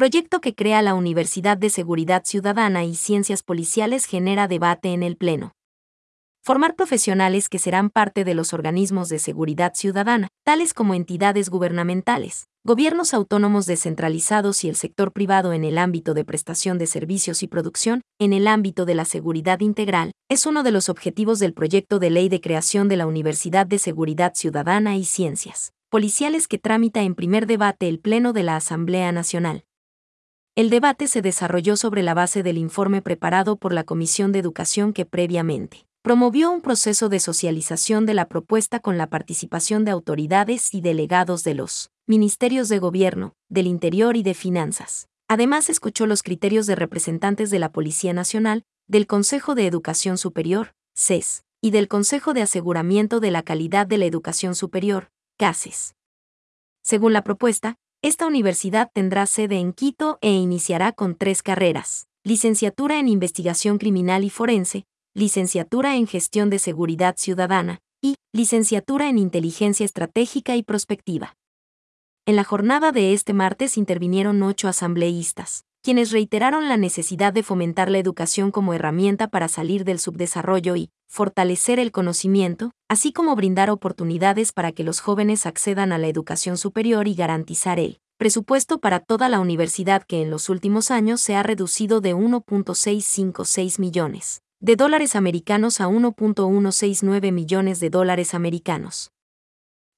proyecto que crea la Universidad de Seguridad Ciudadana y Ciencias Policiales genera debate en el Pleno. Formar profesionales que serán parte de los organismos de seguridad ciudadana, tales como entidades gubernamentales, gobiernos autónomos descentralizados y el sector privado en el ámbito de prestación de servicios y producción, en el ámbito de la seguridad integral, es uno de los objetivos del proyecto de ley de creación de la Universidad de Seguridad Ciudadana y Ciencias policiales que tramita en primer debate el Pleno de la Asamblea Nacional. El debate se desarrolló sobre la base del informe preparado por la Comisión de Educación que previamente promovió un proceso de socialización de la propuesta con la participación de autoridades y delegados de los ministerios de Gobierno, del Interior y de Finanzas. Además, escuchó los criterios de representantes de la Policía Nacional, del Consejo de Educación Superior, CES, y del Consejo de Aseguramiento de la Calidad de la Educación Superior, CASES. Según la propuesta, esta universidad tendrá sede en Quito e iniciará con tres carreras, licenciatura en investigación criminal y forense, licenciatura en Gestión de Seguridad Ciudadana y licenciatura en Inteligencia Estratégica y Prospectiva. En la jornada de este martes intervinieron ocho asambleístas, quienes reiteraron la necesidad de fomentar la educación como herramienta para salir del subdesarrollo y fortalecer el conocimiento, así como brindar oportunidades para que los jóvenes accedan a la educación superior y garantizar el presupuesto para toda la universidad que en los últimos años se ha reducido de 1.656 millones de dólares americanos a 1.169 millones de dólares americanos.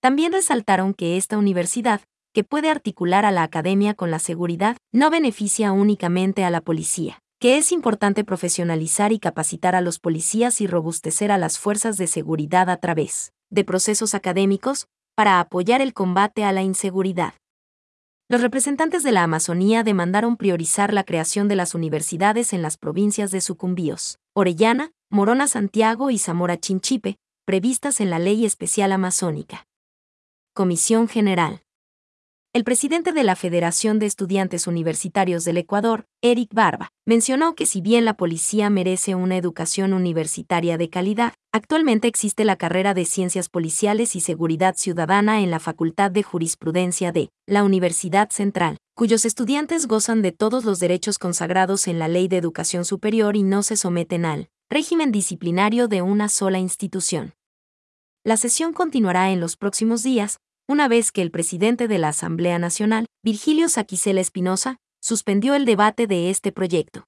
También resaltaron que esta universidad, que puede articular a la academia con la seguridad, no beneficia únicamente a la policía, que es importante profesionalizar y capacitar a los policías y robustecer a las fuerzas de seguridad a través de procesos académicos, para apoyar el combate a la inseguridad. Los representantes de la Amazonía demandaron priorizar la creación de las universidades en las provincias de Sucumbíos, Orellana, Morona Santiago y Zamora Chinchipe, previstas en la Ley Especial Amazónica. Comisión General. El presidente de la Federación de Estudiantes Universitarios del Ecuador, Eric Barba, mencionó que si bien la policía merece una educación universitaria de calidad, actualmente existe la carrera de Ciencias Policiales y Seguridad Ciudadana en la Facultad de Jurisprudencia de la Universidad Central, cuyos estudiantes gozan de todos los derechos consagrados en la Ley de Educación Superior y no se someten al régimen disciplinario de una sola institución. La sesión continuará en los próximos días, una vez que el presidente de la Asamblea Nacional, Virgilio Saquicela Espinosa, suspendió el debate de este proyecto.